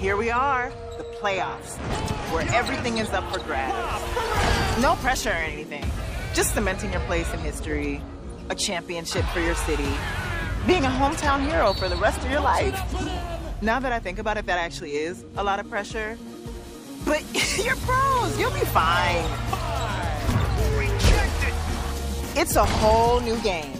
Here we are, the playoffs, where everything is up for grabs. No pressure or anything, just cementing your place in history, a championship for your city, being a hometown hero for the rest of your life. Now that I think about it, that actually is a lot of pressure. But you're pros, you'll be fine. It's a whole new game.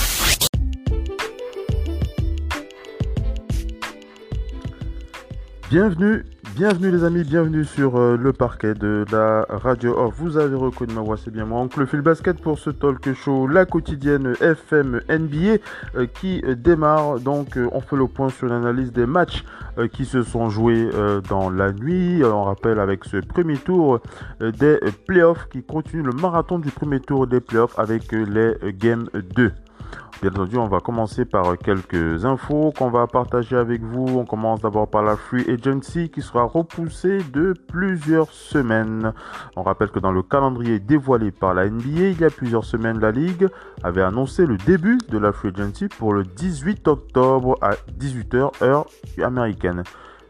Bienvenue, bienvenue les amis, bienvenue sur euh, le parquet de la radio off. Vous avez reconnu ma voix, c'est bien moi, Oncle Phil Basket pour ce talk show, la quotidienne FM NBA euh, qui euh, démarre. Donc on fait le point sur l'analyse des matchs qui se sont joués dans la nuit. on rappelle avec ce premier tour des playoffs qui continue le marathon du premier tour des playoffs avec les Game 2. Bien entendu, on va commencer par quelques infos qu'on va partager avec vous. On commence d'abord par la Free Agency qui sera repoussée de plusieurs semaines. On rappelle que dans le calendrier dévoilé par la NBA, il y a plusieurs semaines, la Ligue avait annoncé le début de la Free Agency pour le 18 octobre à 18h heure américaine.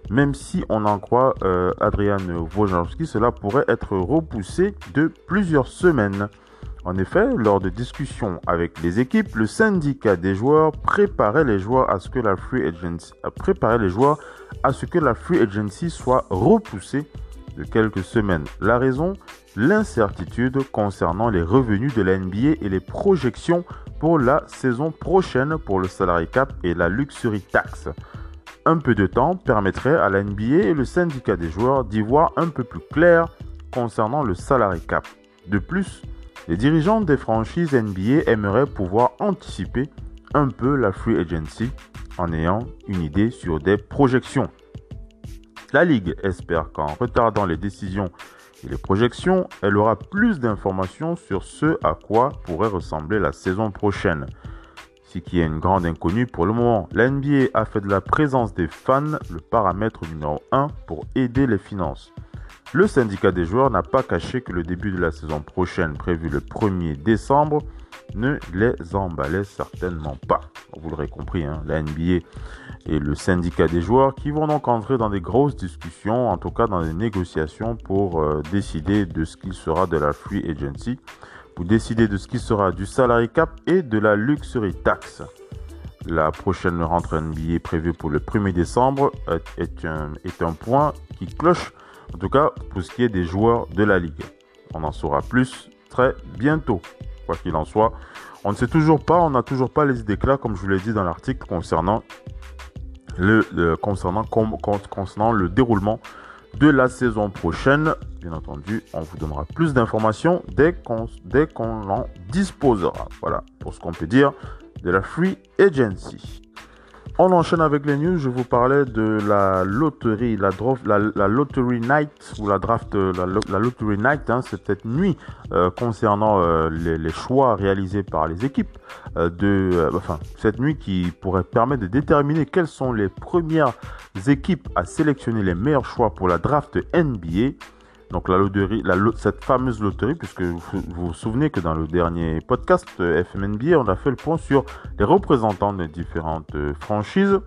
Même si on en croit euh, Adrian Wojnarowski, cela pourrait être repoussé de plusieurs semaines. En effet, lors de discussions avec les équipes, le syndicat des joueurs préparait les joueurs à ce que la free agency, soit repoussée de quelques semaines. La raison L'incertitude concernant les revenus de la NBA et les projections pour la saison prochaine pour le salary cap et la luxury tax. Un peu de temps permettrait à la NBA et le syndicat des joueurs d'y voir un peu plus clair concernant le salary cap. De plus, les dirigeants des franchises NBA aimeraient pouvoir anticiper un peu la free agency en ayant une idée sur des projections. La Ligue espère qu'en retardant les décisions et les projections, elle aura plus d'informations sur ce à quoi pourrait ressembler la saison prochaine. Ce qui est une grande inconnue pour le moment. La NBA a fait de la présence des fans le paramètre numéro 1 pour aider les finances. Le syndicat des joueurs n'a pas caché que le début de la saison prochaine, prévu le 1er décembre, ne les emballait certainement pas. Vous l'aurez compris, hein, la NBA et le syndicat des joueurs qui vont donc entrer dans des grosses discussions, en tout cas dans des négociations pour euh, décider de ce qu'il sera de la free agency, pour décider de ce qui sera du salary cap et de la luxury tax. La prochaine rentrée NBA prévue pour le 1er décembre est un point qui cloche en tout cas, pour ce qui est des joueurs de la Ligue. On en saura plus très bientôt. Quoi qu'il en soit, on ne sait toujours pas, on n'a toujours pas les idées claires, comme je vous l'ai dit dans l'article, concernant le, concernant, concernant le déroulement de la saison prochaine. Bien entendu, on vous donnera plus d'informations dès qu'on dès qu'on en disposera. Voilà pour ce qu'on peut dire de la Free Agency. On enchaîne avec les news. Je vous parlais de la loterie, la, la, lottery night ou la draft, la, la lottery night. Hein, cette nuit euh, concernant euh, les, choix réalisés par les équipes. Euh, de, enfin, cette nuit qui pourrait permettre de déterminer quelles sont les premières équipes à sélectionner les meilleurs choix pour la draft NBA. Donc la loterie, cette fameuse loterie, puisque vous, vous souvenez que dans le dernier podcast euh, FMNBA, on a fait le point sur les représentants des différentes euh, franchises.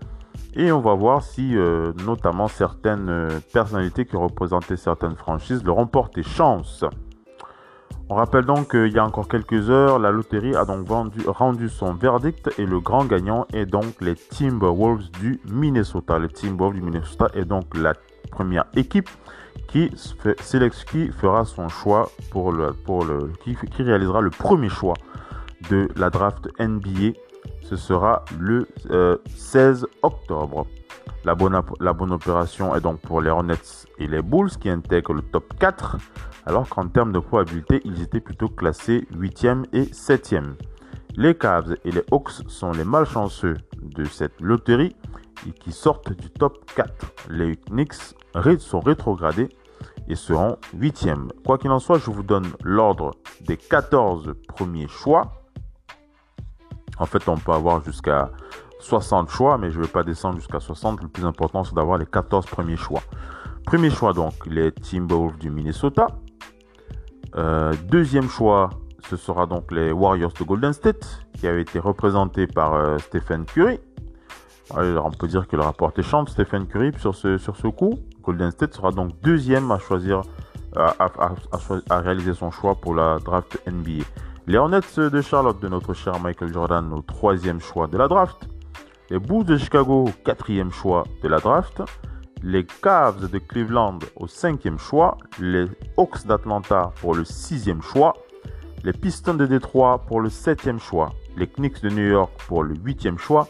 Et on va voir si euh, notamment certaines personnalités qui représentaient certaines franchises leur ont porté chance. On rappelle donc qu'il y a encore quelques heures, la loterie a donc rendu son verdict et le grand gagnant est donc les Timberwolves du Minnesota. Les Timberwolves du Minnesota est donc la première équipe qui, qui fera son choix pour le, pour le qui, réalisera le premier choix de la draft NBA. Ce sera le 16 euh, octobre. La bonne, la bonne opération est donc pour les Hornets et les Bulls qui intègrent le top 4, alors qu'en termes de probabilité, ils étaient plutôt classés 8e et 7e. Les Cavs et les Hawks sont les malchanceux de cette loterie et qui sortent du top 4. Les Knicks sont rétrogradés et seront 8e. Quoi qu'il en soit, je vous donne l'ordre des 14 premiers choix. En fait, on peut avoir jusqu'à 60 choix, mais je ne vais pas descendre jusqu'à 60. Le plus important, c'est d'avoir les 14 premiers choix. Premier choix, donc, les Timberwolves du Minnesota. Euh, deuxième choix, ce sera donc les Warriors de Golden State, qui avaient été représentés par euh, Stephen Curry. On peut dire que le rapport est chante Stephen Curry sur ce, sur ce coup. Golden State sera donc deuxième à choisir, à, à, réaliser son choix pour la draft NBA. Les Hornets de Charlotte de notre cher Michael Jordan au troisième choix de la draft. Les Bulls de Chicago au quatrième choix de la draft. Les Cavs de Cleveland au cinquième choix. Les Hawks d'Atlanta pour le sixième choix. Les Pistons de Détroit pour le septième choix. Les Knicks de New York pour le huitième choix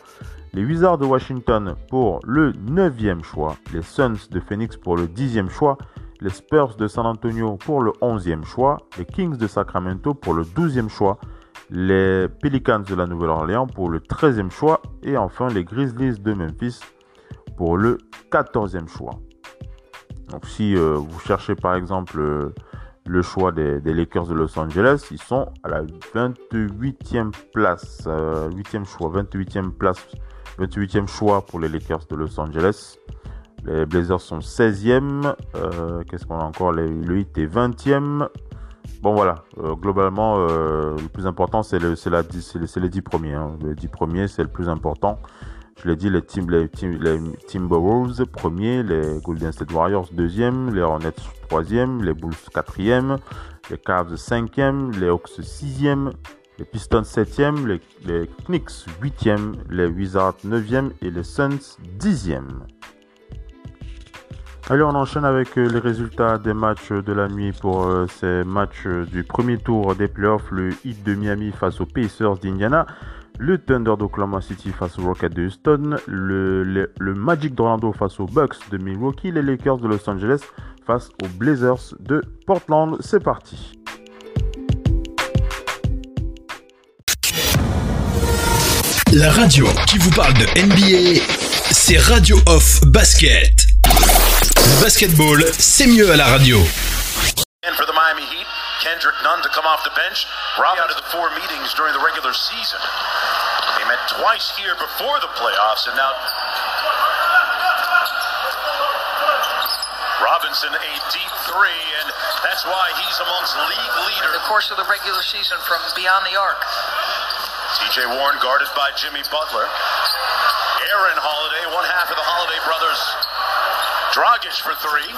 les Wizards de Washington pour le 9e choix, les Suns de Phoenix pour le 10e choix, les Spurs de San Antonio pour le 11e choix, les Kings de Sacramento pour le 12e choix, les Pelicans de la Nouvelle-Orléans pour le 13e choix et enfin les Grizzlies de Memphis pour le 14e choix. Donc si euh, vous cherchez par exemple euh, le choix des, Lakers de Los Angeles, ils sont à la 28e place, 8e euh, choix, 28e place 28e choix pour les Lakers de Los Angeles. Les Blazers sont 16e. Euh, qu'est-ce qu'on a encore? Le 8 est 20e. Bon voilà, euh, globalement, euh, le plus important, c'est le, les 10 premiers. Hein. Les 10 premiers, c'est le plus important. Je l'ai dit, les, team, les, team, les Timberwolves, premier, les Golden State Warriors, deuxième, les Hornets, troisième, les Bulls, quatrième, les Cavs, cinquième, les Hawks, sixième, les Pistons 7e, les, Knicks 8e, les Wizards 9e et les Suns 10e. Allez, on enchaîne avec euh, les résultats des matchs de la nuit pour euh, ces matchs du premier tour des playoffs. Le Heat de Miami face aux Pacers d'Indiana. Le Thunder d'Oklahoma City face aux Rockets de Houston. Le, le Magic d'Orlando face aux Bucks de Milwaukee. Les Lakers de Los Angeles face aux Blazers de Portland. C'est parti. La radio qui vous parle de NBA, c'est Radio Off Basket. Le basketball, c'est mieux à la radio. And for the Miami Heat, Kendrick Nunn to come off the bench. Robbie out of the four meetings during the regular season. They met twice here before the playoffs, and now Robinson a deep three, and that's why he's amongst league leaders. The course of the regular season from beyond the arc. TJ Warren guarded by Jimmy Butler. Aaron Holiday, one half of the Holiday brothers. Dragic for three.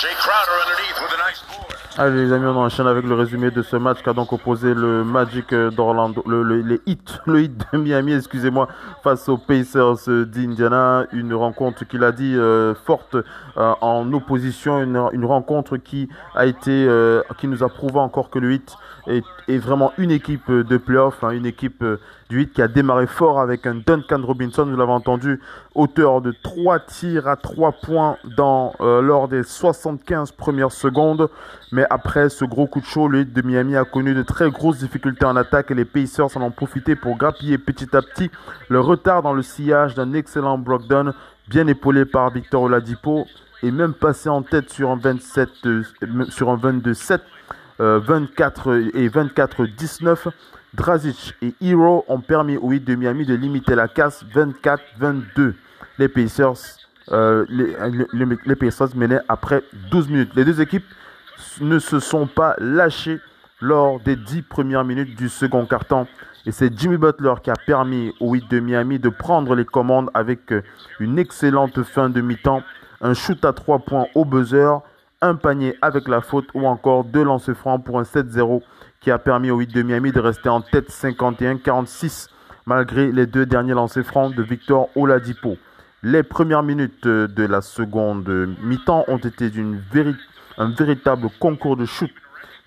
Jay Crowder underneath with a nice board. Allez les amis, on enchaîne avec le résumé de ce match qui a donc opposé le Magic d'Orlando, le, le, les le Heat de Miami, excusez-moi, face aux Pacers d'Indiana. Une rencontre qu'il a dit euh, forte euh, en opposition, une, une, rencontre qui a été, euh, qui nous a prouvé encore que le Heat est, est vraiment une équipe de playoff, hein, une équipe du 8 qui a démarré fort avec un Duncan Robinson, vous l'avez entendu, auteur de 3 tirs à 3 points dans, euh, lors des 75 premières secondes. Mais après ce gros coup de chaud, le 8 de Miami a connu de très grosses difficultés en attaque et les Pacers en ont profité pour grappiller petit à petit le retard dans le sillage d'un excellent Brogdon, bien épaulé par Victor Oladipo et même passé en tête sur un 27, euh, sur un 22-7, 24 euh, et 24-19. Drazic et Hero ont permis au 8 de Miami de limiter la casse 24-22. Les Pacers, euh, les, Pacers menaient après 12 minutes. Les deux équipes ne se sont pas lâchées lors des 10 premières minutes du second carton. Et c'est Jimmy Butler qui a permis au 8 de Miami de prendre les commandes avec une excellente fin de mi-temps, un shoot à 3 points au buzzer, un panier avec la faute ou encore deux lancers francs pour un 7-0 qui a permis au 8 de Miami de rester en tête 51-46 malgré les deux derniers lancers francs de Victor Oladipo. Les premières minutes de la seconde mi-temps ont été un véritable concours de shoot,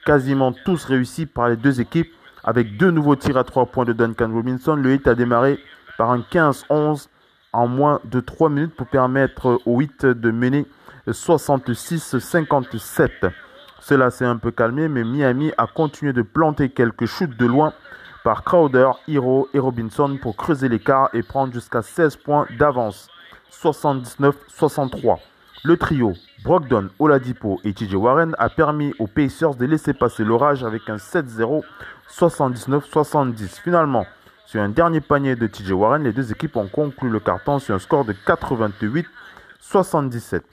quasiment tous réussis par les deux équipes. Avec deux nouveaux tirs à trois points de Duncan Robinson, le 8 a démarré par un 15-11 en moins de 3 minutes pour permettre au 8 de mener 66-57. Cela s'est un peu calmé, mais Miami a continué de planter quelques shoots de loin par Crowder, Hero et Robinson pour creuser l'écart et prendre jusqu'à 16 points d'avance. 79-63. Le trio Brogdon, Oladipo et TJ Warren a permis aux Pacers de laisser passer l'orage avec un 7-0 79-70. Finalement, Sur un dernier panier de TJ Warren, les deux équipes ont conclu le carton sur un score de 88-77.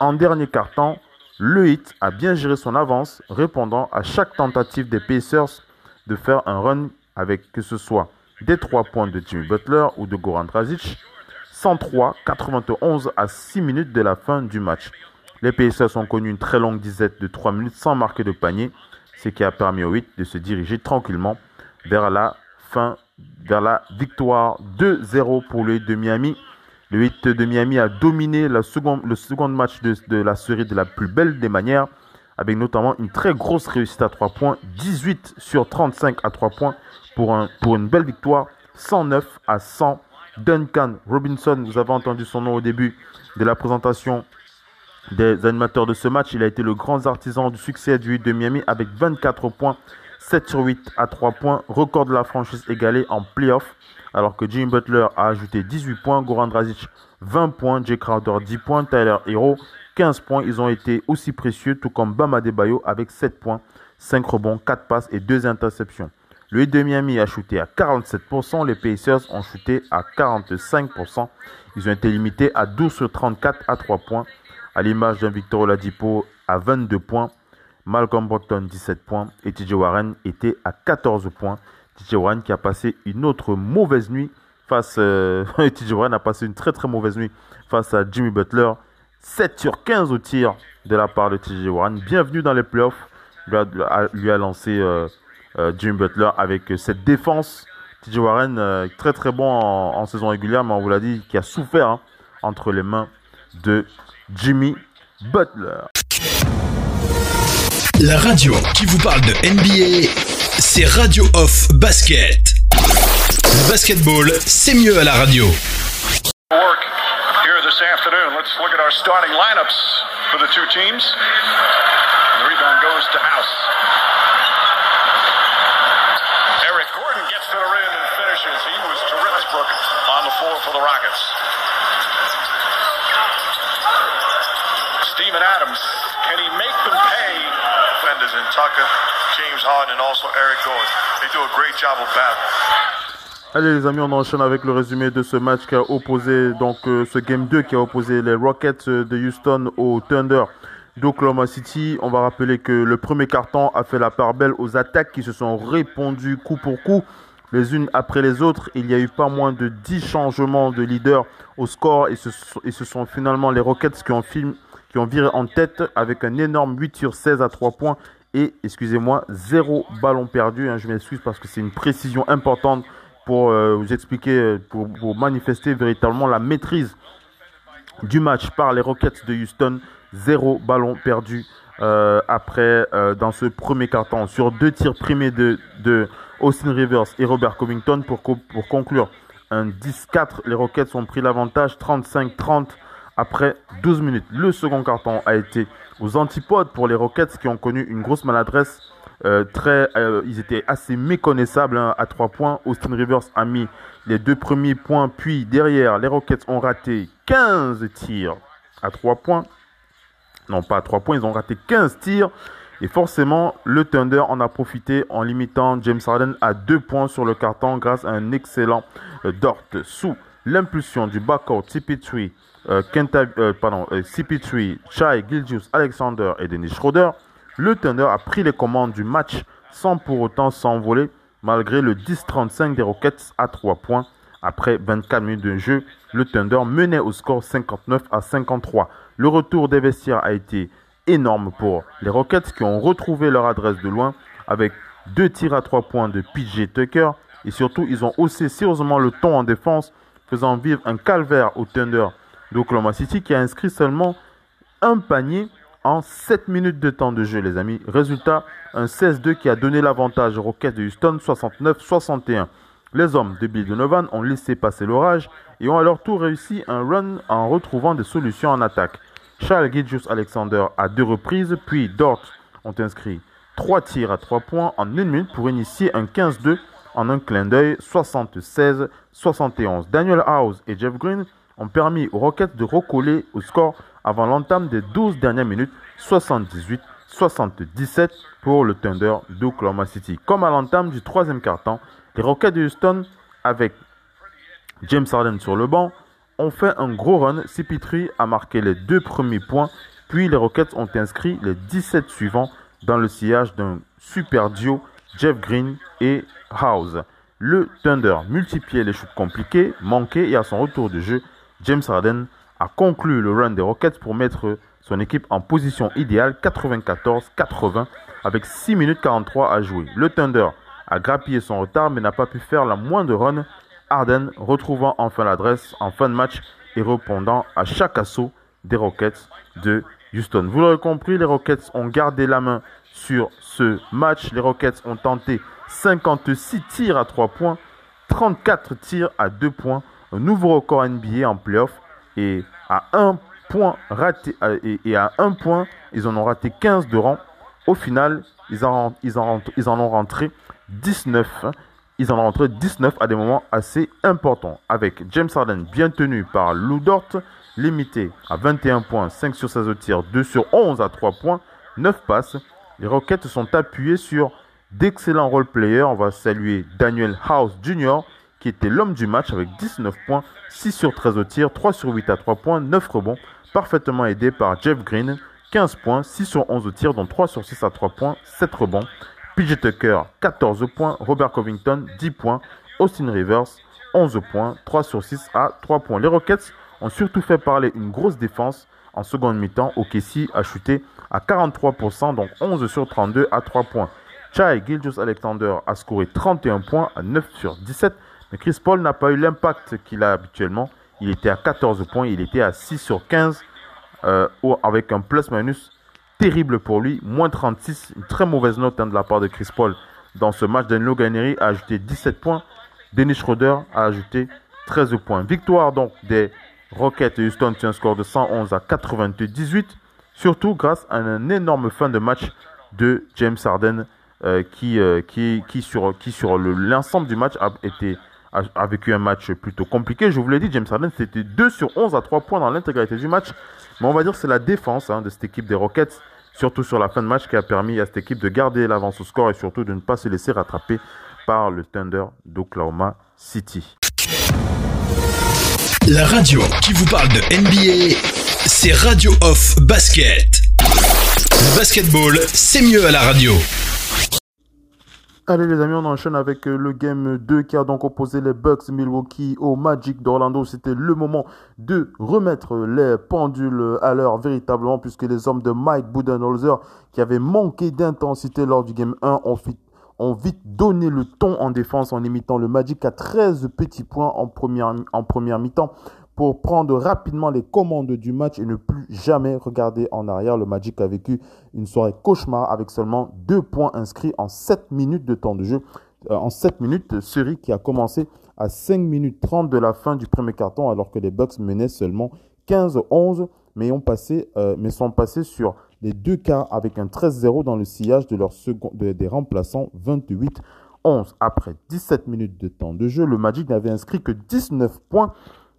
En dernier carton, le Hit a bien géré son avance, répondant à chaque tentative des Pacers de faire un run avec que ce soit des 3 points de Jimmy Butler ou de Goran Dragic. 103-91 à 6 minutes de la fin du match. Les Pacers ont connu une très longue dizaine de 3 minutes sans marquer de panier, ce qui a permis au 8 de se diriger tranquillement vers la fin, vers la victoire 2-0 pour le 8 de Miami. Le 8 de Miami a dominé le second match de, la série de la plus belle des manières, avec notamment une très grosse réussite à 3 points, 18 sur 35 à 3 points pour une belle victoire, 109 à 100. Duncan Robinson, vous avez entendu son nom au début de la présentation des animateurs de ce match. Il a été le grand artisan du succès du 8 de Miami avec 24 points, 7 sur 8 à 3 points, record de la franchise égalé en playoff. Alors que Jimmy Butler a ajouté 18 points, Goran Dragic 20 points, Jay Crowder 10 points, Tyler Hero 15 points. Ils ont été aussi précieux, tout comme Bama Debayo avec 7 points, 5 rebonds, 4 passes et 2 interceptions. Le 8 de Miami a shooté à 47%, les Pacers ont shooté à 45%. Ils ont été limités à 12 sur 34 à 3 points, à l'image d'un Victor Oladipo à 22 points, Malcolm Brockton 17 points et TJ Warren était à 14 points. TJ Warren qui a passé une autre mauvaise nuit face euh, TJ a passé une très très mauvaise nuit face à Jimmy Butler. 7 sur 15 au tir de la part de TJ Warren. Bienvenue dans les playoffs. Lui a, lancé euh, euh, Jimmy Butler avec cette défense. TJ Warren euh, très très bon en, en, saison régulière, mais on vous l'a dit, qui a souffert hein, entre les mains de Jimmy Butler. La radio qui vous parle de NBA, c'est Radio Off Basket. Le basketball, c'est mieux à la radio. Eric Gordon gets to the rim and finishes. He was terrific on the floor for the Rockets. Steven Adams, can he make them pay? Defenders in Tucker, James Harden, and also Eric Gordon. They do a great job of battle. Allez les amis, on enchaîne avec le résumé de ce match qui a opposé, donc euh, ce Game 2 qui a opposé les Rockets de Houston au Thunder d'Oklahoma City. On va rappeler que le premier carton a fait la part belle aux attaques qui se sont répondues coup pour coup, les unes après les autres. Il y a eu pas moins de 10 changements de leader au score et ce, et ce sont finalement les Rockets qui ont, film, qui ont viré en tête avec un énorme 8 sur 16 à 3 points et, excusez-moi, zéro ballon perdu. Hein, je m'excuse parce que c'est une précision importante pour euh, vous expliquer, pour, pour, manifester véritablement la maîtrise du match par les Rockets de Houston. Zéro ballon perdu euh, après euh, dans ce premier carton sur deux tirs primés de, de Austin Rivers et Robert Covington pour, pour conclure un 10-4. Les Rockets ont pris l'avantage 35-30 après 12 minutes. Le second carton a été aux antipodes pour les Rockets qui ont connu une grosse maladresse. Euh, très, euh, ils étaient assez méconnaissables hein, à 3 points. Austin Rivers a mis les deux premiers points, puis derrière, les Rockets ont raté 15 tirs à 3 points. Non, pas à 3 points, ils ont raté 15 tirs. Et forcément, le Thunder en a profité en limitant James Harden à 2 points sur le carton grâce à un excellent euh, Dort sous l'impulsion du backcourt CP3, euh, Kenta, euh, pardon, euh, CP3, Chai, Gilgius, Alexander et Dennis Schroeder. Le Thunder a pris les commandes du match sans pour autant s'envoler malgré le 10-35 des Rockets à 3 points. Après 24 minutes de jeu, le Thunder menait au score 59 à 53. Le retour des vestiaires a été énorme pour les Rockets qui ont retrouvé leur adresse de loin avec deux tirs à 3 points de PJ Tucker et surtout ils ont haussé sérieusement le ton en défense faisant vivre un calvaire au Thunder d'Oklahoma City qui a inscrit seulement un panier en 7 minutes de temps de jeu les amis. Résultat, un 16-2 qui a donné l'avantage aux Rockets de Houston 69-61. Les hommes de Bill Donovan ont laissé passer l'orage et ont à leur tour réussi un run en retrouvant des solutions en attaque. Charles Gidjus Alexander à deux reprises, puis Dort ont inscrit 3 tirs à 3 points en 1 minute pour initier un 15-2 en un clin d'œil 76-71. Daniel House et Jeff Green ont permis aux Rockets de recoller au score avant l'entame des 12 dernières minutes 78-77 pour le Thunder d'Oklahoma City. Comme à l'entame du troisième quart-temps, les Rockets de Houston avec James Harden sur le banc, ont fait un gros run. CP3 a marqué les deux premiers points, puis les Rockets ont inscrit les 17 suivants dans le sillage d'un super duo Jeff Green et House. Le Thunder multipliait les shoots compliqués, manqués et à son retour de jeu, James Harden a conclu le run des Rockets pour mettre son équipe en position idéale 94-80 avec 6 minutes 43 à jouer. Le Thunder a grappillé son retard mais n'a pas pu faire la moindre run. Harden retrouvant enfin l'adresse en fin de match et répondant à chaque assaut des Rockets de Houston. Vous l'aurez compris, les Rockets ont gardé la main sur ce match. Les Rockets ont tenté 56 tirs à 3 points, 34 tirs à 2 points, un nouveau record NBA en playoff et à 1 point raté et, à 1 point, ils en ont raté 15 de rang. Au final, ils en, ils en, ils en ont rentré 19. Ils en ont rentré 19 à des moments assez importants. Avec James Harden bien tenu par Lou Dort, limité à 21 points, 5 sur 16 au tir, 2 sur 11 à 3 points, 9 passes. Les Rockets sont appuyés sur d'excellents role-players. On va saluer Daniel House Jr., qui était l'homme du match avec 19 points, 6 sur 13 au tir, 3 sur 8 à 3 points, 9 rebonds, parfaitement aidé par Jeff Green, 15 points, 6 sur 11 au tir, dont 3 sur 6 à 3 points, 7 rebonds. PJ Tucker, 14 points, Robert Covington, 10 points, Austin Rivers, 11 points, 3 sur 6 à 3 points. Les Rockets ont surtout fait parler une grosse défense en seconde mi-temps. OKC a chuté à 43%, donc 11 sur 32 à 3 points. Chai Gilgius Alexander a scoré 31 points à 9 sur 17, mais Chris Paul n'a pas eu l'impact qu'il a habituellement. Il était à 14 points, il était à 6 sur 15 euh, avec un plus-minus terrible pour lui, moins 36, une très mauvaise note hein, de la part de Chris Paul dans ce match. Danilo Gaineri a ajouté 17 points, Dennis Schroeder a ajouté 13 points. Victoire donc des Rockets et Houston sur un score de 111 à 98, surtout grâce à un énorme fin de match de James Harden euh, euh, qui sur l'ensemble du match a, été, a, vécu un match plutôt compliqué. Je vous l'ai dit, James Harden, c'était 2 sur 11 à 3 points dans l'intégralité du match. Mais on va dire que c'est la défense hein, de cette équipe des Rockets, surtout sur la fin de match, qui a permis à cette équipe de garder l'avance au score et surtout de ne pas se laisser rattraper par le Thunder d'Oklahoma City. La radio qui vous parle de NBA, c'est Radio Off Basket. Le basketball, c'est mieux à la radio. Allez les amis, on enchaîne avec euh, le game 2 qui a donc opposé les Bucks Milwaukee au Magic d'Orlando. C'était le moment de remettre les pendules à l'heure véritablement puisque les hommes de Mike Budenholzer qui avaient manqué d'intensité lors du game 1 ont, ont vite donné le ton en défense en imitant le Magic à 13 petits points en première, en première mi-temps pour prendre rapidement les commandes du match et ne plus jamais regarder en arrière. Le Magic a vécu une soirée cauchemar avec seulement deux points inscrits en 7 minutes de temps de jeu. Euh, en 7 minutes, série qui a commencé à 5 minutes 30 de la fin du premier carton alors que les Bucks menaient seulement 15-11 mais, ont passé, euh, sont passés sur les deux quarts avec un 13-0 dans le sillage de des remplaçants 28-11. Après 17 minutes de temps de jeu, le Magic n'avait inscrit que 19 points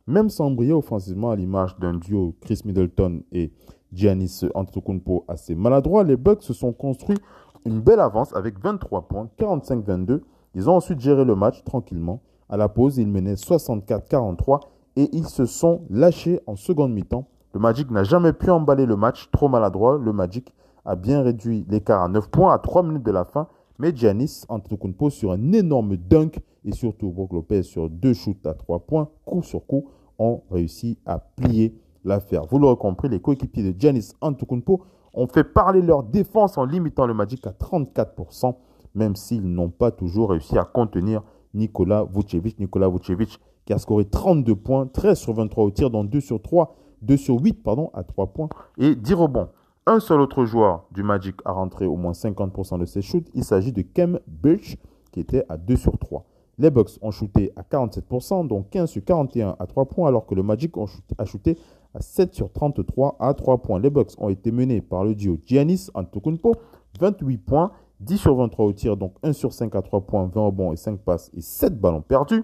même sans briller offensivement à l'image d'un duo Chris Middleton et Giannis Antetokounmpo assez maladroit, les Bucks se sont construits une belle avance avec 23 points, 45-22. Ils ont ensuite géré le match tranquillement. À la pause, ils menaient 64-43 et ils se sont lâchés en seconde mi-temps. Le Magic n'a jamais pu emballer le match, trop maladroit. Le Magic a bien réduit l'écart à 9 points à 3 minutes de la fin, mais Giannis Antetokounmpo sur un énorme dunk et surtout Brook Lopez sur deux shoots à 3 points, coup sur coup, ont réussi à plier l'affaire. Vous l'aurez compris, les coéquipiers de Giannis Antetokounmpo ont fait parler leur défense en limitant le Magic à 34%, même s'ils n'ont pas toujours réussi à contenir Nikola Vucevic. Nikola Vucevic qui a scoré 32 points, 13 sur 23 au tir, dont 2 sur 3, 2 sur 8 pardon, à 3 points et 10 rebonds. Un seul autre joueur du Magic a rentré au moins 50% de ses shoots. Il s'agit de Kem Birch qui était à 2 sur 3. Les Bucks ont shooté à 47%, donc 15 sur 41 à 3 points, alors que le Magic a shooté à 7 sur 33 à 3 points. Les Bucks ont été menés par le duo Giannis Antetokounmpo, 28 points, 10 sur 23 au tir, donc 1 sur 5 à 3 points, 20 rebonds et 5 passes et 7 ballons perdus.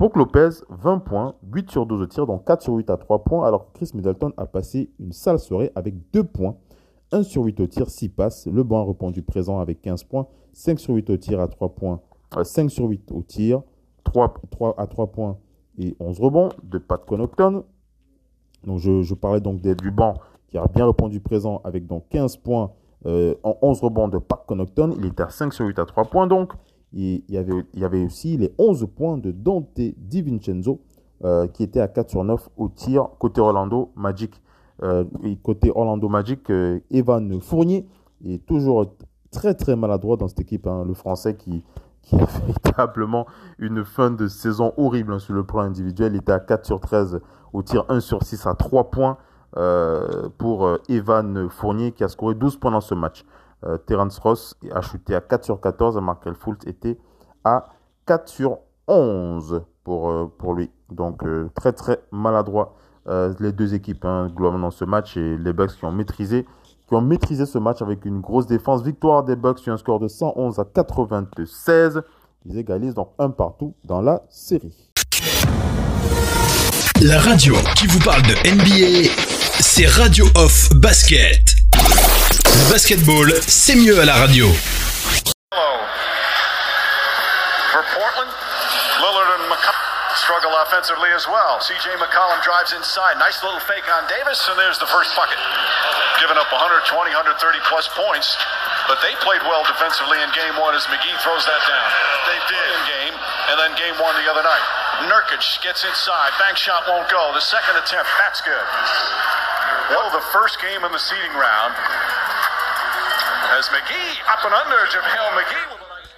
Pour Lopez, 20 points, 8 sur 12 au tir, donc 4 sur 8 à 3 points, alors que Chris Middleton a passé une sale soirée avec 2 points, 1 sur 8 au tir, 6 passes. Le banc a répondu présent avec 15 points, 5 sur 8 au tir à 3 points 5 sur 8 au tir, 3, 3 à 3 points et 11 rebonds de Pat Connaughton. Donc je, je parlais donc des, du banc qui a bien répondu présent avec donc 15 points euh, en 11 rebonds de Pat Connaughton. Il était à 5 sur 8 à 3 points donc. Il, y avait, aussi les 11 points de Dante DiVincenzo euh, qui était à 4 sur 9 au tir côté Orlando Magic. Euh, et côté Orlando Magic, euh, Evan Fournier est toujours très très maladroit dans cette équipe. Hein. le français qui, qui a véritablement une fin de saison horrible hein, sur le plan individuel. Il était à 4 sur 13 au tir 1 sur 6 à 3 points pour Evan Fournier qui a scoré 12 points dans ce match. Euh, Terence Ross a chuté à 4 sur 14 et Markel Fultz était à 4 sur 11 pour, euh, pour lui. Donc euh, très très maladroit les deux équipes hein, globalement dans ce match et les Bucks qui ont maîtrisé qui ont maîtrisé ce match avec une grosse défense. Victoire des Bucks sur un score de 111 à 96. Ils égalisent donc un partout dans la série. La radio qui vous parle de NBA, c'est Radio Off Basket. Le basketball, c'est mieux à la radio. For Portland, Lillard and McCollum struggle offensively as well. CJ McCollum drives inside. Nice little fake on Davis, and there's the first bucket. Giving up 120, 130 plus points, but they played well defensively in game one as McGee throws that down. They did in game, and then game one the other night. Nurkic gets inside. Bank shot won't go. The second attempt, that's good. Well, the first game in the seeding round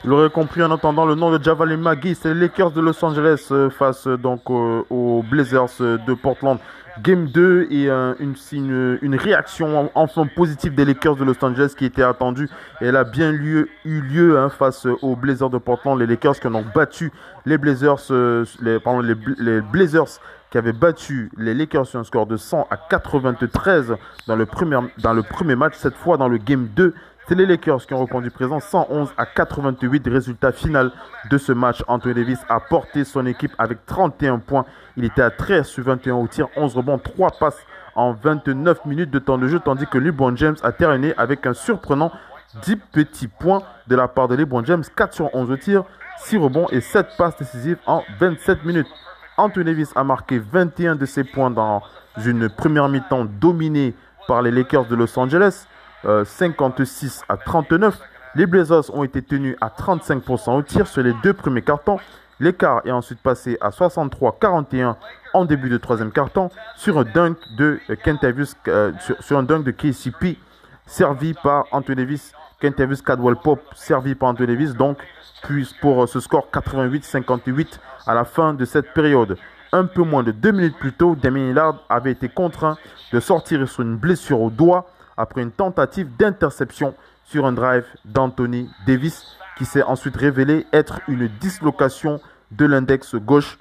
Vous l'aurez compris en entendant le nom de Javale McGee, c'est les Lakers de Los Angeles euh, face euh, donc euh, aux Blazers de Portland. Game 2 et une, une, une réaction en- enfin positive des Lakers de Los Angeles qui était attendue. Elle a bien lieu, eu lieu hein, face aux Blazers de Portland. Les Lakers qui ont battu les Blazers, les Blazers qui avaient battu les Lakers sur un score de 100 à 93 dans le premier, dans le premier match, cette fois dans le Game 2. C'est les Lakers qui ont répondu présent 111 à 88. Résultat final de ce match. Anthony Davis a porté son équipe avec 31 points. Il était à 13 sur 21 au tir, 11 rebonds, 3 passes en 29 minutes de temps de jeu, tandis que LeBron James a terminé avec un surprenant 10 petits points de la part de LeBron James, 4 sur 11 au tir, 6 rebonds et 7 passes décisives en 27 minutes. Anthony Davis a marqué 21 de ses points dans une première mi-temps dominée par les Lakers de Los Angeles, euh, 56 à 39. Les Blazers ont été tenus à 35% au tir sur les deux premiers cartons. L'écart est ensuite passé à 63-41 en début de troisième carton sur un dunk de euh, Kentavious, euh, sur, un dunk de KCP servi par Anthony Davis, Kentavious Cadwell Pop servi par Anthony Davis. Donc, puis pour euh, ce score 88-58 à la fin de cette période. Un peu moins de deux minutes plus tôt, Damien Lillard avait été contraint de sortir sur une blessure au doigt après une tentative d'interception sur un drive d'Anthony Davis qui s'est ensuite révélé être une dislocation de l'index gauche.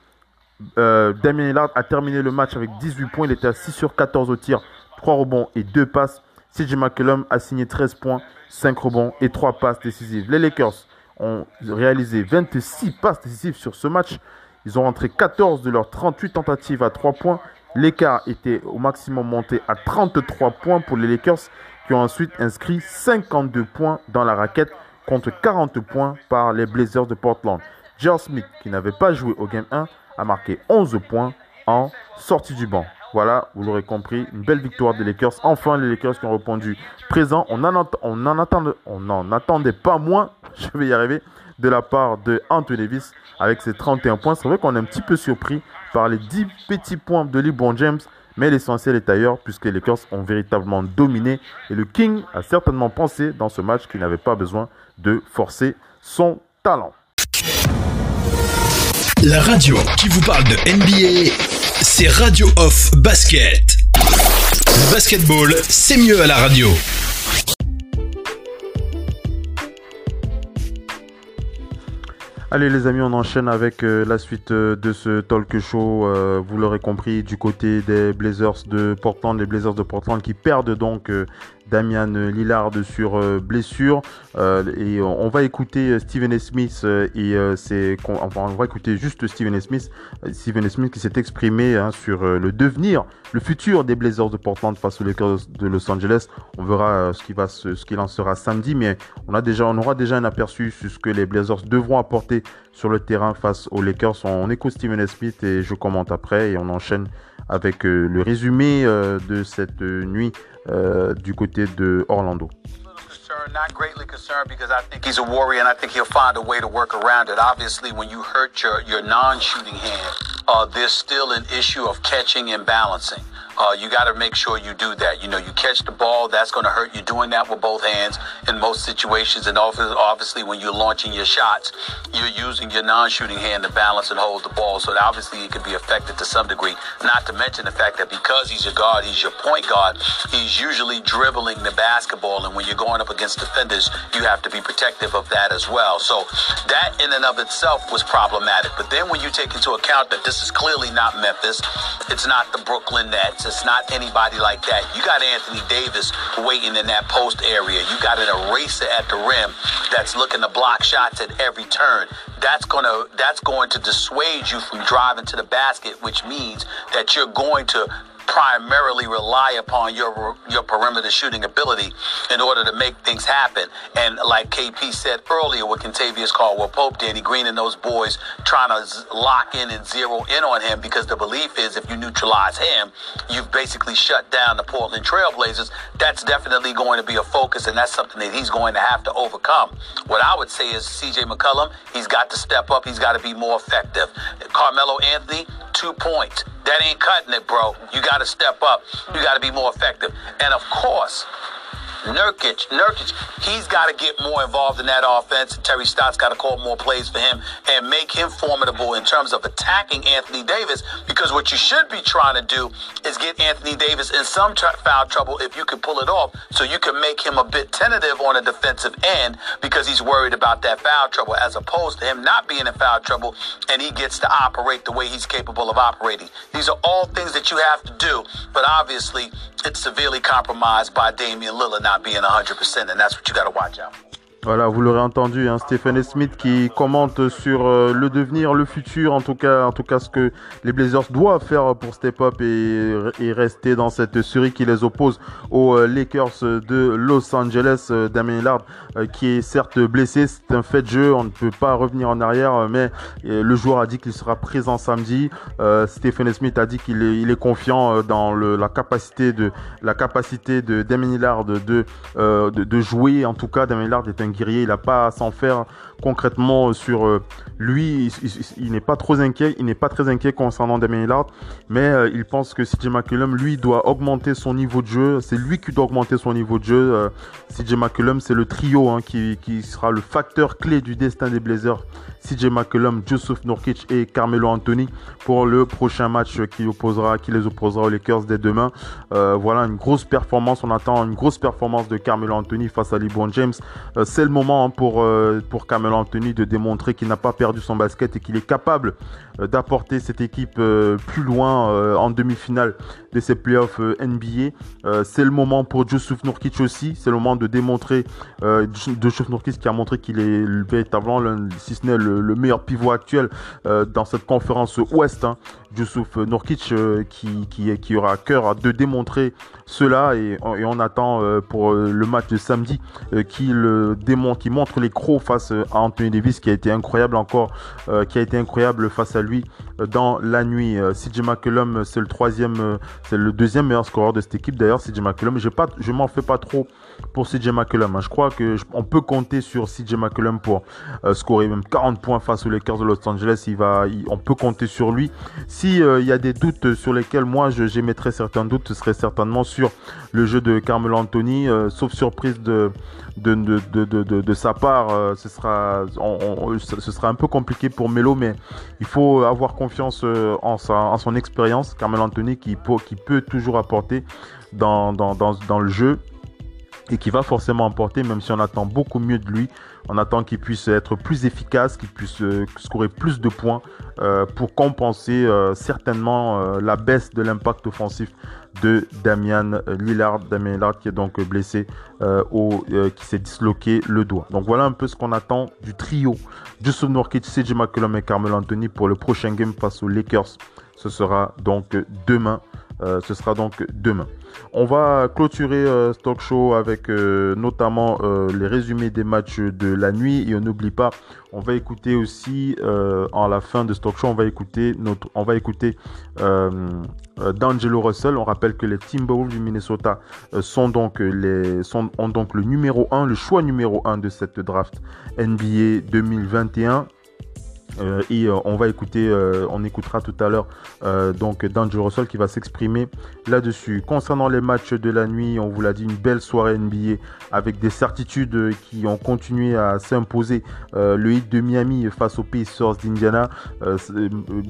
Euh, Damien Lillard a terminé le match avec 18 points. Il était à 6 sur 14 au tir, 3 rebonds et 2 passes. CJ McCollum a signé 13 points, 5 rebonds et 3 passes décisives. Les Lakers ont réalisé 26 passes décisives sur ce match. Ils ont rentré 14 de leurs 38 tentatives à 3 points. L'écart était au maximum monté à 33 points pour les Lakers qui ont ensuite inscrit 52 points dans la raquette contre 40 points par les Blazers de Portland. J.R. Smith, qui n'avait pas joué au Game 1, a marqué 11 points en sortie du banc. Voilà, vous l'aurez compris, une belle victoire des Lakers. Enfin, les Lakers qui ont répondu présent. On n'en attendait pas moins, je vais y arriver, de la part de Anthony Davis avec ses 31 points. C'est vrai qu'on est un petit peu surpris par les 10 petits points de LeBron James. Mais l'essentiel est ailleurs puisque les Lakers ont véritablement dominé. Et le King a certainement pensé dans ce match qu'il n'avait pas besoin de forcer son talent. La radio qui vous parle de NBA, c'est Radio Off Basket. Basketball, c'est mieux à la radio. Allez les amis, on enchaîne avec euh, la suite euh, de ce talk show. Euh, vous l'aurez compris, du côté des Blazers de Portland, les Blazers de Portland qui perdent donc Damian Lillard sur blessure. et on va écouter Steven Smith et c'est enfin, on va écouter juste Steven Smith. Steven Smith qui s'est exprimé hein, sur le devenir, le futur des Blazers de Portland face aux Lakers de Los Angeles. On verra ce qui va ce qu'il en sera samedi, mais on a déjà on aura déjà un aperçu sur ce que les Blazers devront apporter sur le terrain face aux Lakers. On écoute Steven Smith et je commente après et on enchaîne avec euh, le résumé euh, de cette nuit euh, du côté de Orlando. Not greatly concerned because I think he's a warrior and I think he'll find a way to work around it. Obviously, when you hurt your, your non shooting hand, uh, there's still an issue of catching and balancing. Uh, you got to make sure you do that. You know, you catch the ball, that's going to hurt you doing that with both hands in most situations. And obviously, when you're launching your shots, you're using your non-shooting hand to balance and hold the ball. So obviously, it could be affected to some degree. Not to mention the fact that because he's your guard, he's your point guard, he's usually dribbling the basketball. And when you're going up against defenders, you have to be protective of that as well. So that in and of itself was problematic. But then when you take into account that this is clearly not Memphis, it's not the Brooklyn Nets, it's not anybody like that. You got Anthony Davis waiting in that post area. You got an eraser at the rim that's looking to block shots at every turn. That's gonna that's going to dissuade you from driving to the basket, which means that you're going to primarily rely upon your your perimeter shooting ability in order to make things happen. And like KP said earlier, what Contavious Caldwell Pope, Danny Green, and those boys trying to lock in and zero in on him because the belief is if you neutralize him, you've basically shut down the Portland Trailblazers. That's definitely going to be a focus, and that's something that he's going to have to overcome. What I would say is CJ McCullum, he's got to step up. He's got to be more effective. Carmelo Anthony, two points. That ain't cutting it, bro. You got to step up. You got to be more effective. And of course, Nurkic, Nurkic, he's got to get more involved in that offense. Terry Stotts got to call more plays for him and make him formidable in terms of attacking Anthony Davis. Because what you should be trying to do is get Anthony Davis in some foul trouble if you can pull it off, so you can make him a bit tentative on a defensive end because he's worried about that foul trouble, as opposed to him not being in foul trouble and he gets to operate the way he's capable of operating. These are all things that you have to do, but obviously it's severely compromised by Damian Lillard not being 100%, and that's what you got to watch out. Voilà, vous l'aurez entendu, hein, Stephen Smith qui commente sur euh, le devenir, le futur, en tout cas, en tout cas ce que les Blazers doivent faire pour step up et, et rester dans cette série qui les oppose aux euh, Lakers de Los Angeles. Euh, Damien Lillard qui est certes blessé, c'est un fait de jeu, on ne peut pas revenir en arrière, mais le joueur a dit qu'il sera présent samedi. Stephen Smith a dit qu'il est, il est confiant dans le, la capacité de la capacité de Damien Lillard de, de, de, jouer. En tout cas, Damien Lillard est un guerrier, il n'a pas à s'en faire concrètement sur euh, lui. Il, n'est pas trop inquiet, il n'est pas très inquiet concernant Damien Lillard, mais euh, il pense que CJ McCollum, lui, doit augmenter son niveau de jeu. C'est lui qui doit augmenter son niveau de jeu. Euh, CJ McCollum, c'est le trio hein, qui, sera le facteur clé du destin des Blazers. CJ McCollum, Joseph Nurkic et Carmelo Anthony pour le prochain match qui opposera, qui les opposera aux Lakers dès demain. voilà une grosse performance. On attend une grosse performance de Carmelo Anthony face à LeBron James. c'est le moment hein, pour pour Carmelo Anthony de démontrer qu'il n'a pas perdu son basket et qu'il est capable euh, d'apporter cette équipe euh, plus loin euh, en demi-finale de ces playoffs NBA. c'est le moment pour Joseph Nurkic aussi. C'est le moment de démontrer Joseph Nurkic qui a montré qu'il est véritablement, si ce n'est le, meilleur pivot actuel dans cette conférence Ouest. Youssouf Nurkic qui, qui, aura à cœur de démontrer cela et, on attend pour le match de samedi qu'il démontre, qui montre les crocs face à Anthony Davis qui a été incroyable encore, qui a été incroyable face à lui euh, dans la nuit. Euh, CJ McCollum, c'est le troisième, euh, c'est le deuxième meilleur scoreur de cette équipe. D'ailleurs, CJ McCollum, je pas, je m'en fais pas trop pour CJ McCollum. Hein. Je crois que on peut compter sur CJ McCollum pour scorer même 40 points face aux Lakers de Los Angeles. On peut compter sur lui. Il y a des doutes sur lesquels moi j'émettrais certains doutes, ce serait certainement sur le jeu de Carmelo Anthony, sauf surprise de sa part, ce sera, ce sera un peu compliqué pour Melo, mais il faut avoir confiance euh, en, sa, en son expérience. Carmel Anthony qui peut, qui peut toujours apporter dans le jeu et qui va forcément apporter, même si on attend beaucoup mieux de lui. On attend qu'il puisse être plus efficace, qu'il puisse euh, scorer plus de points euh, pour compenser certainement la baisse de l'impact offensif de Damian Lillard. Damien Lillard qui est donc blessé au, qui s'est disloqué le doigt. Donc voilà un peu ce qu'on attend du trio Jusuf Nurkic, CJ McCollum et Carmelo Anthony pour le prochain game face aux Lakers. Ce sera donc demain. Ce sera donc demain. On va clôturer euh, ce talk show avec euh, notamment euh, les résumés des matchs de la nuit et on n'oublie pas, on va écouter aussi en la fin de ce talk show, on va écouter notre, on va écouter D'Angelo Russell. On rappelle que les Timberwolves du Minnesota sont donc les sont ont donc le numéro 1, le choix numéro 1 de cette draft NBA 2021. Euh, et euh, on va écouter, euh, on écoutera tout à l'heure donc D'Angelo Russell qui va s'exprimer là-dessus. Concernant les matchs de la nuit, on vous l'a dit, une belle soirée NBA avec des certitudes qui ont continué à s'imposer. le hit de Miami face aux Pacers d'Indiana,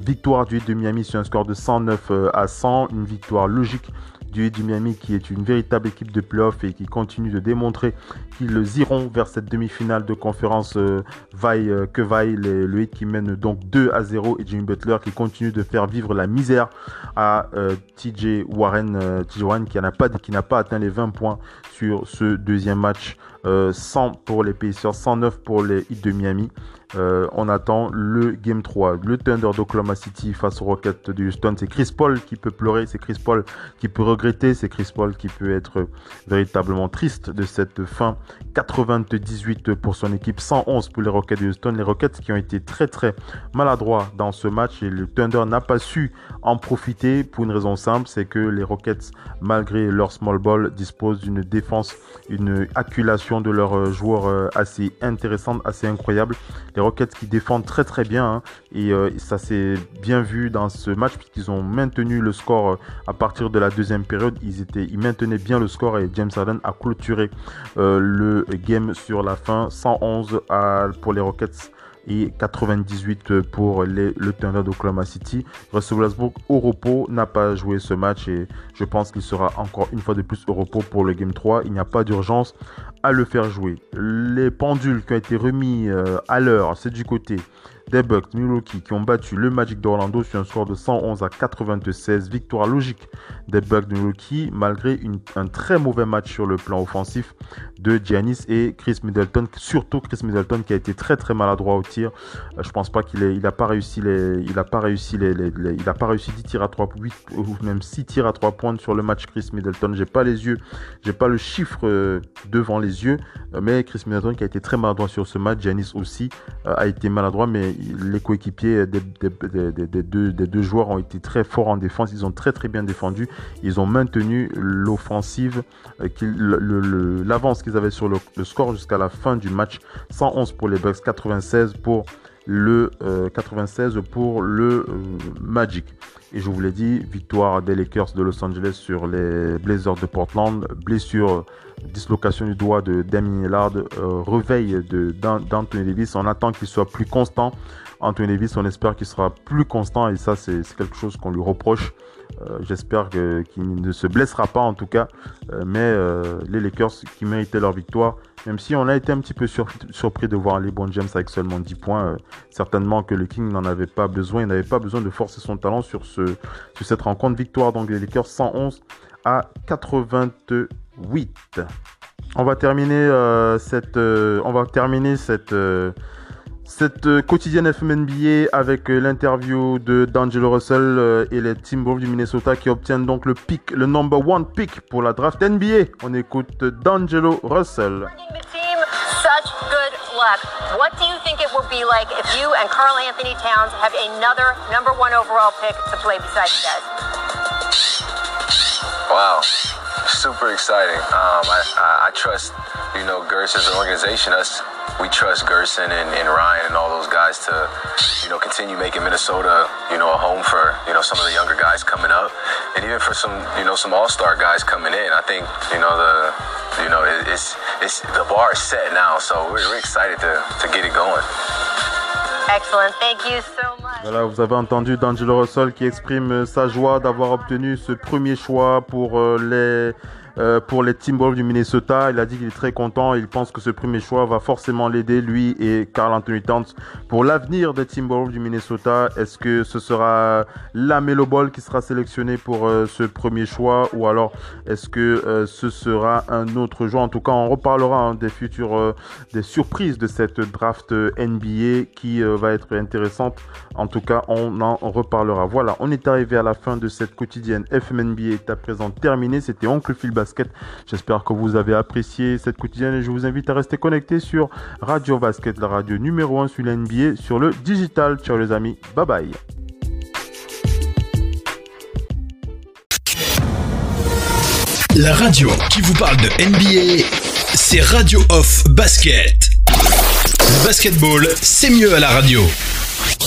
victoire du hit de Miami sur un score de 109 à 100, une victoire logique du, du Miami qui est une véritable équipe de playoff et qui continue de démontrer qu'ils iront vers cette demi-finale de conférence euh, vaille euh, que vaille le hit qui mène donc 2 à 0 et Jimmy Butler qui continue de faire vivre la misère à euh, TJ Warren, TJ Warren qui n'a pas, qui n'a pas atteint les 20 points sur ce deuxième match 100 pour les Pacers, 109 pour les Heat de Miami. Euh, on attend le Game 3. Le Thunder d'Oklahoma City face aux Rockets de Houston. C'est Chris Paul qui peut pleurer, c'est Chris Paul qui peut regretter, c'est Chris Paul qui peut être véritablement triste de cette fin. 98 pour son équipe, 111 pour les Rockets de Houston. Les Rockets qui ont été très très maladroits dans ce match et le Thunder n'a pas su en profiter pour une raison simple, c'est que les Rockets, malgré leur small ball, disposent d'une défense, une acculation de leurs joueurs euh, assez intéressante, assez incroyable. Les Rockets qui défendent très très bien hein. et euh, ça s'est bien vu dans ce match puisqu'ils ont maintenu le score euh, à partir de la deuxième période. Ils étaient, ils maintenaient bien le score et James Harden a clôturé euh, le game sur la fin 111 à, pour les Rockets et 98 pour les, le Thunder d'Oklahoma City. Russell Westbrook au repos n'a pas joué ce match et je pense qu'il sera encore une fois de plus au repos pour le Game 3. Il n'y a pas d'urgence à le faire jouer. Les pendules qui ont été remis euh, à l'heure, c'est du côté des Bucks Milwaukee qui ont battu le Magic d'Orlando sur un score de 111 à 96. Victoire logique des Bucks de Milwaukee malgré un très mauvais match sur le plan offensif de Giannis et Chris Middleton. Surtout Chris Middleton qui a été très très maladroit au tir. Euh, je pense pas qu'il il a pas réussi les, il a pas réussi les, il a pas réussi 10 tirs à 3 8 ou même 6 tirs à 3 points sur le match Chris Middleton. J'ai pas les yeux, j'ai pas le chiffre euh, devant les yeux, euh, mais Chris Middleton qui a été très maladroit sur ce match. Giannis aussi a été maladroit, mais les coéquipiers des, deux, joueurs ont été très forts en défense. Ils ont très très bien défendu. Ils ont maintenu l'offensive, euh, l'avance qu'ils avaient sur le, score jusqu'à la fin du match. 111 pour les Bucks, 96 pour le 96 euh, pour le euh, Magic. Et je vous l'ai dit, victoire des Lakers de Los Angeles sur les Blazers de Portland, blessure, dislocation du doigt de Damien Lillard, réveil d'Anthony Davis. On attend qu'il soit plus constant. Anthony Davis, on espère qu'il sera plus constant et ça, c'est quelque chose qu'on lui reproche. Euh, j'espère qu'il ne se blessera pas en tout cas. Euh, mais euh, les Lakers qui méritaient leur victoire, même si on a été un petit peu surpris de voir LeBron James avec seulement 10 points, certainement que le King n'en avait pas besoin. Il n'avait pas besoin de forcer son talent sur, ce, sur cette rencontre. Victoire donc les Lakers 111 à 88. On va terminer cette, on va terminer cette cette euh, quotidienne FMNBA avec euh, l'interview de D'Angelo Russell euh, et les Timberwolves du Minnesota qui obtiennent donc le pick, le number one pick pour la draft NBA. On écoute D'Angelo Russell. What do you think it will be like if you and Carl Anthony Towns have another number one overall pick to play beside you guys? Wow, super exciting. Um, I, I, I trust, you know, Gertz as an organization. Us we trust Gerson and, and, Ryan and all those guys to, you know, continue making Minnesota, you know, a home for, you know, some of the younger guys coming up, and even for some, you know, some All-Star guys coming in. I think, you know, the, you know, it's it's the bar is set now, so we're, we're excited to to get it going. Excellent. Thank you so much. Voilà, vous avez entendu D'Angelo Russell qui exprime sa joie d'avoir obtenu ce premier choix pour euh, pour les Timberwolves du Minnesota. Il a dit qu'il est très content. Il pense que ce premier choix va forcément l'aider, lui et Carl Anthony Towns, pour l'avenir des Timberwolves du Minnesota. Est-ce que ce sera la Melo Ball qui sera sélectionné pour ce premier choix ou alors est-ce que ce sera un autre joueur? En tout cas, on reparlera hein, des futures, des surprises de cette draft NBA qui va être intéressante. En tout cas, on en reparlera. Voilà, on est arrivé à la fin de cette quotidienne FMNBA est à présent terminée. C'était Oncle Phil J'espère que vous avez apprécié cette quotidienne et je vous invite à rester connecté sur Radio Basket, la radio numéro 1 sur l'NBA, sur le digital. Ciao les amis, bye bye. La radio qui vous parle de NBA, c'est Radio Off Basket. Basketball, c'est mieux à la radio.